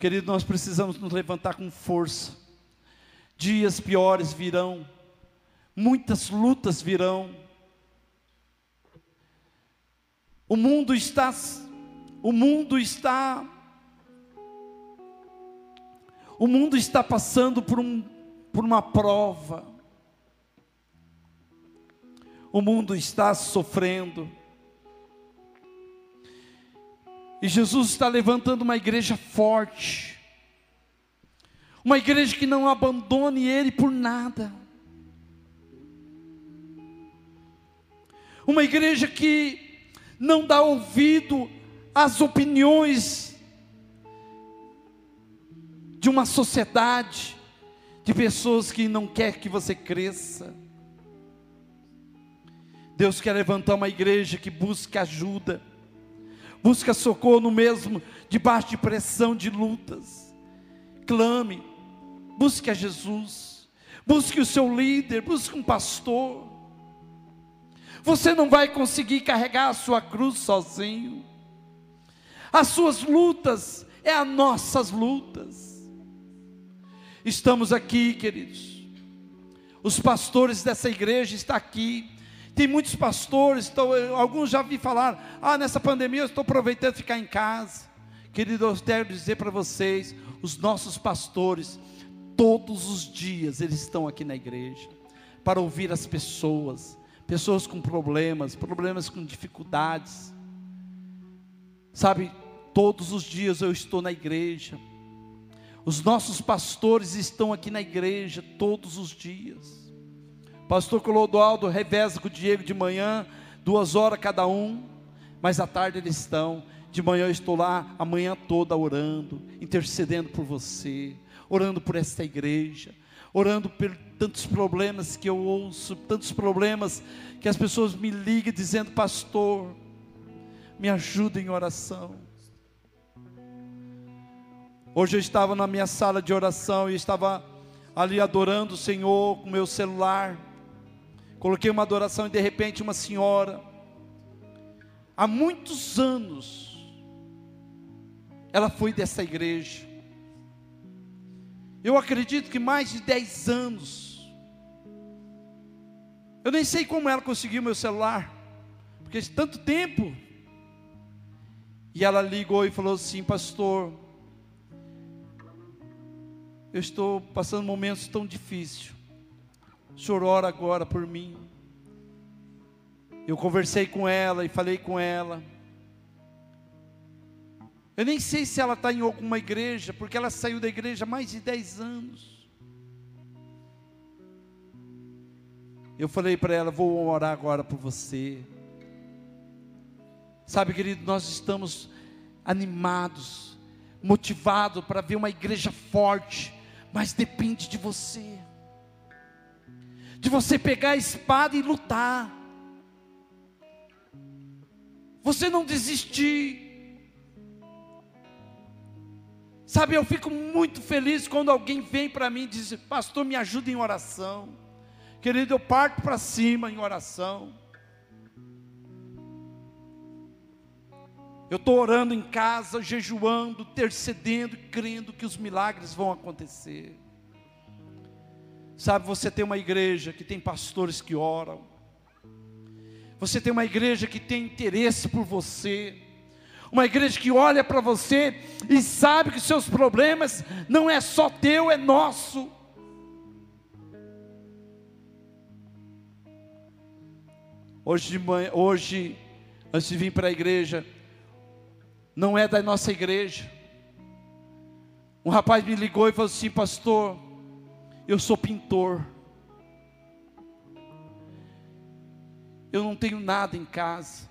Querido, nós precisamos nos levantar com força. dias piores virão, muitas lutas virão. O mundo está o mundo está o mundo está passando por, um, por uma prova. O mundo está sofrendo. E Jesus está levantando uma igreja forte. Uma igreja que não abandone Ele por nada. Uma igreja que não dá ouvido às opiniões de uma sociedade de pessoas que não quer que você cresça. Deus quer levantar uma igreja que busca ajuda, busca socorro no mesmo, debaixo de pressão de lutas. Clame, busque a Jesus, busque o seu líder, busque um pastor. Você não vai conseguir carregar a sua cruz sozinho. As suas lutas é as nossas lutas. Estamos aqui, queridos. Os pastores dessa igreja estão aqui. Tem muitos pastores, estão, alguns já vi falar: ah, nessa pandemia eu estou aproveitando de ficar em casa. Querido, eu quero dizer para vocês: os nossos pastores, todos os dias, eles estão aqui na igreja para ouvir as pessoas, pessoas com problemas, problemas com dificuldades. Sabe, todos os dias eu estou na igreja os nossos pastores estão aqui na igreja todos os dias. Pastor Clodoaldo reveza com o Diego de manhã, duas horas cada um, mas à tarde eles estão. De manhã eu estou lá a manhã toda orando, intercedendo por você, orando por esta igreja, orando por tantos problemas que eu ouço, tantos problemas que as pessoas me ligam dizendo, pastor, me ajuda em oração. Hoje eu estava na minha sala de oração e estava ali adorando o Senhor com meu celular. Coloquei uma adoração e de repente uma senhora, há muitos anos, ela foi dessa igreja. Eu acredito que mais de 10 anos. Eu nem sei como ela conseguiu meu celular, porque tanto tempo. E ela ligou e falou assim: Pastor, eu estou passando momentos tão difíceis. O Senhor ora agora por mim. Eu conversei com ela e falei com ela. Eu nem sei se ela está em alguma igreja, porque ela saiu da igreja há mais de 10 anos. Eu falei para ela: vou orar agora por você. Sabe, querido, nós estamos animados, motivados para ver uma igreja forte, mas depende de você, de você pegar a espada e lutar, você não desistir. Sabe, eu fico muito feliz quando alguém vem para mim e diz: Pastor, me ajuda em oração. Querido, eu parto para cima em oração. Eu estou orando em casa, jejuando, intercedendo, crendo que os milagres vão acontecer. Sabe, você tem uma igreja que tem pastores que oram. Você tem uma igreja que tem interesse por você. Uma igreja que olha para você e sabe que seus problemas não é só teu, é nosso. Hoje de manhã, hoje, antes de vir para a igreja, não é da nossa igreja. Um rapaz me ligou e falou assim: Pastor, eu sou pintor. Eu não tenho nada em casa.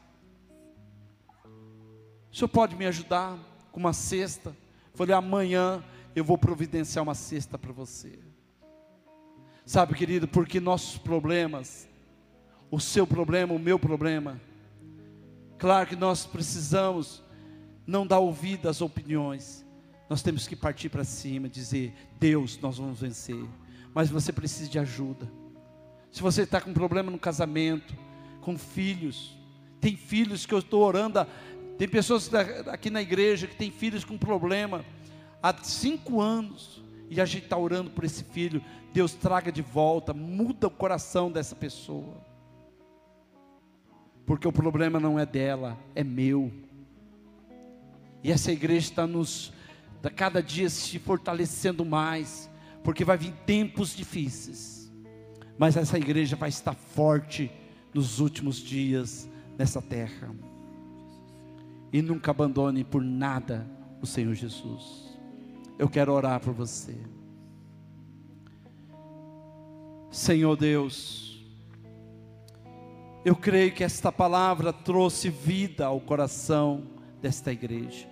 O senhor pode me ajudar com uma cesta? Falei: Amanhã eu vou providenciar uma cesta para você. Sabe, querido, porque nossos problemas, o seu problema, o meu problema, claro que nós precisamos não dar ouvido às opiniões. Nós temos que partir para cima, dizer: Deus, nós vamos vencer. Mas você precisa de ajuda. Se você está com problema no casamento, com filhos, tem filhos que eu estou orando, tem pessoas aqui na igreja que tem filhos com problema há cinco anos. E a gente está orando por esse filho. Deus traga de volta, muda o coração dessa pessoa. Porque o problema não é dela, é meu. E essa igreja está nos, a cada dia se fortalecendo mais, porque vai vir tempos difíceis. Mas essa igreja vai estar forte nos últimos dias nessa terra. E nunca abandone por nada o Senhor Jesus. Eu quero orar por você. Senhor Deus, eu creio que esta palavra trouxe vida ao coração desta igreja.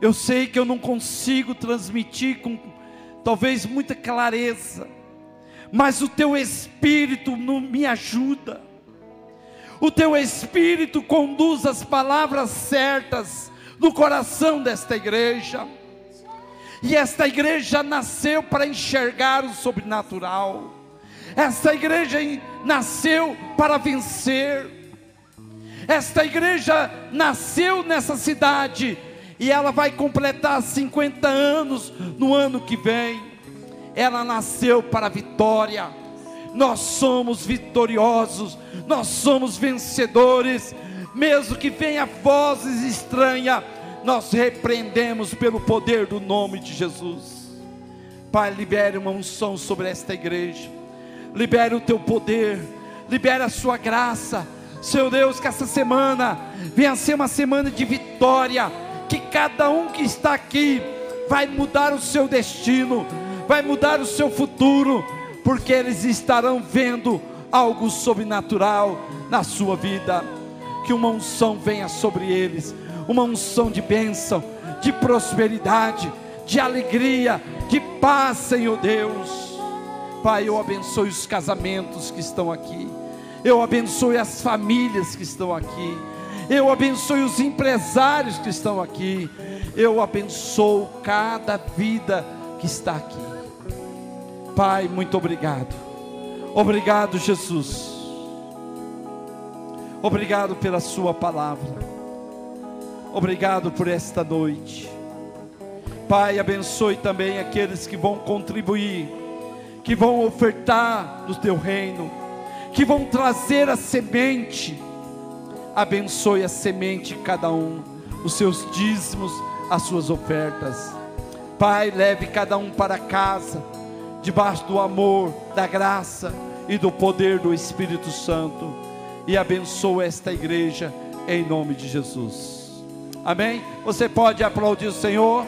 Eu sei que eu não consigo transmitir com talvez muita clareza, mas o teu espírito me ajuda. O teu espírito conduz as palavras certas no coração desta igreja. E esta igreja nasceu para enxergar o sobrenatural. Esta igreja nasceu para vencer. Esta igreja nasceu nessa cidade e ela vai completar 50 anos no ano que vem. Ela nasceu para a vitória. Nós somos vitoriosos, nós somos vencedores, mesmo que venha vozes estranhas nós repreendemos pelo poder do nome de Jesus. Pai, libere uma unção sobre esta igreja, libere o teu poder, libere a sua graça. Seu Deus, que essa semana venha ser uma semana de vitória, que cada um que está aqui vai mudar o seu destino, vai mudar o seu futuro, porque eles estarão vendo algo sobrenatural na sua vida. Que uma unção venha sobre eles uma unção de bênção, de prosperidade, de alegria, de paz, Senhor Deus. Pai, eu abençoe os casamentos que estão aqui, eu abençoe as famílias que estão aqui, eu abençoe os empresários que estão aqui, eu abençoo cada vida que está aqui. Pai, muito obrigado. Obrigado, Jesus. Obrigado pela Sua palavra. Obrigado por esta noite. Pai, abençoe também aqueles que vão contribuir, que vão ofertar no teu reino, que vão trazer a semente. Abençoe a semente cada um, os seus dízimos, as suas ofertas. Pai, leve cada um para casa, debaixo do amor, da graça e do poder do Espírito Santo. E abençoe esta igreja em nome de Jesus. Amém? Você pode aplaudir o Senhor.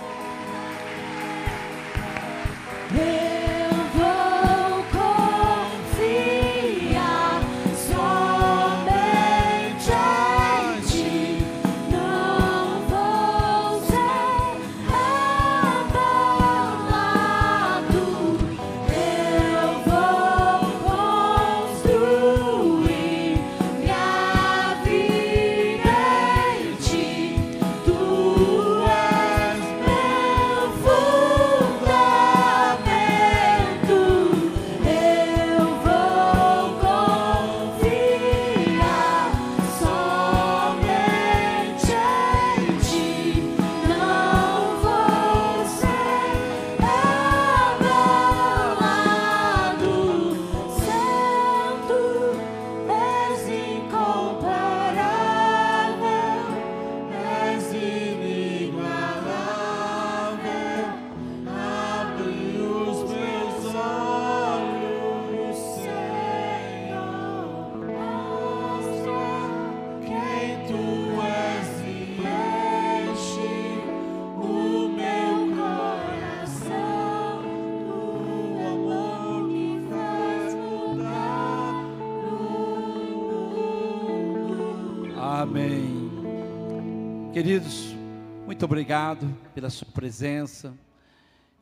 Muito obrigado pela sua presença.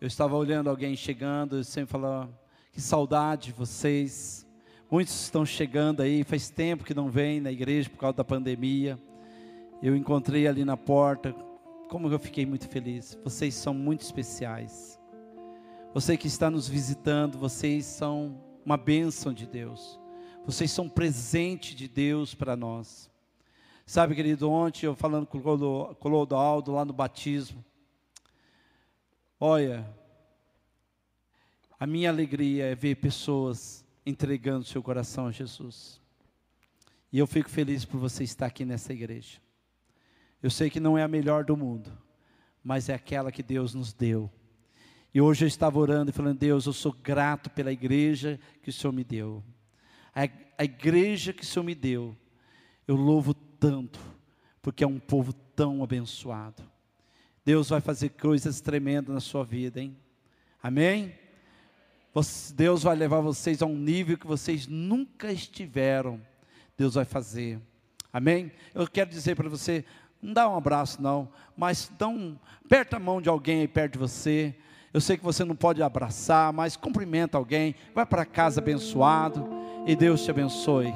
Eu estava olhando alguém chegando, eu sempre falo, que saudade de vocês. Muitos estão chegando aí, faz tempo que não vêm na igreja por causa da pandemia. Eu encontrei ali na porta, como eu fiquei muito feliz. Vocês são muito especiais. Você que está nos visitando, vocês são uma bênção de Deus. Vocês são presente de Deus para nós. Sabe, querido, ontem eu falando com o Clodoaldo lá no batismo. Olha, A minha alegria é ver pessoas entregando seu coração a Jesus. E eu fico feliz por você estar aqui nessa igreja. Eu sei que não é a melhor do mundo, mas é aquela que Deus nos deu. E hoje eu estava orando e falando: Deus, eu sou grato pela igreja que o Senhor me deu. A, a igreja que o Senhor me deu, eu louvo tanto, porque é um povo tão abençoado. Deus vai fazer coisas tremendas na sua vida, hein? Amém? Deus vai levar vocês a um nível que vocês nunca estiveram. Deus vai fazer. Amém? Eu quero dizer para você, não dá um abraço não, mas dá aperta a mão de alguém aí perto de você. Eu sei que você não pode abraçar, mas cumprimenta alguém. Vai para casa abençoado e Deus te abençoe.